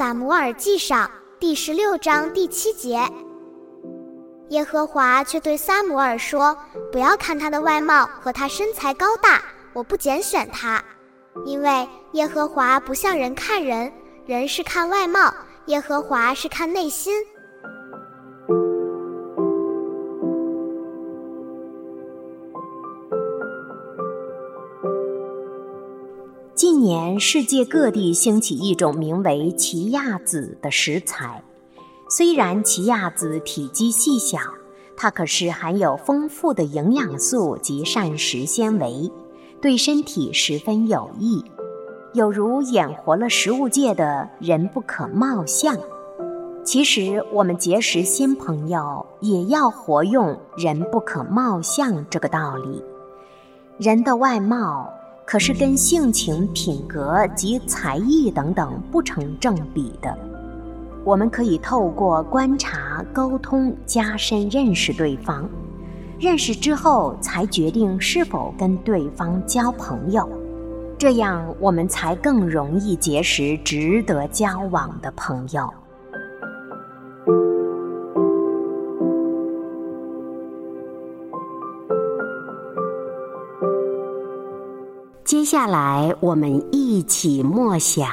撒母耳记上第十六章第七节，耶和华却对撒母耳说：“不要看他的外貌和他身材高大，我不拣选他，因为耶和华不像人看人，人是看外貌，耶和华是看内心。”近年，世界各地兴起一种名为奇亚籽的食材。虽然奇亚籽体积细小，它可是含有丰富的营养素及膳食纤维，对身体十分有益，有如演活了食物界的人不可貌相。其实，我们结识新朋友也要活用“人不可貌相”这个道理。人的外貌。可是跟性情、品格及才艺等等不成正比的。我们可以透过观察、沟通，加深认识对方。认识之后，才决定是否跟对方交朋友。这样，我们才更容易结识值得交往的朋友。接下来，我们一起默想《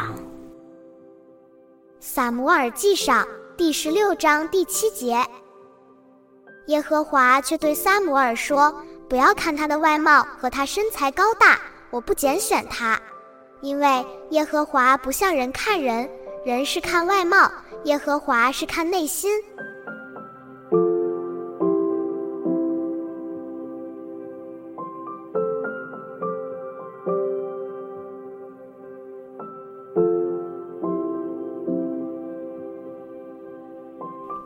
撒母耳记上》第十六章第七节。耶和华却对撒母耳说：“不要看他的外貌和他身材高大，我不拣选他，因为耶和华不像人看人，人是看外貌，耶和华是看内心。”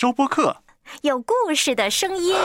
收播客有故事的声音。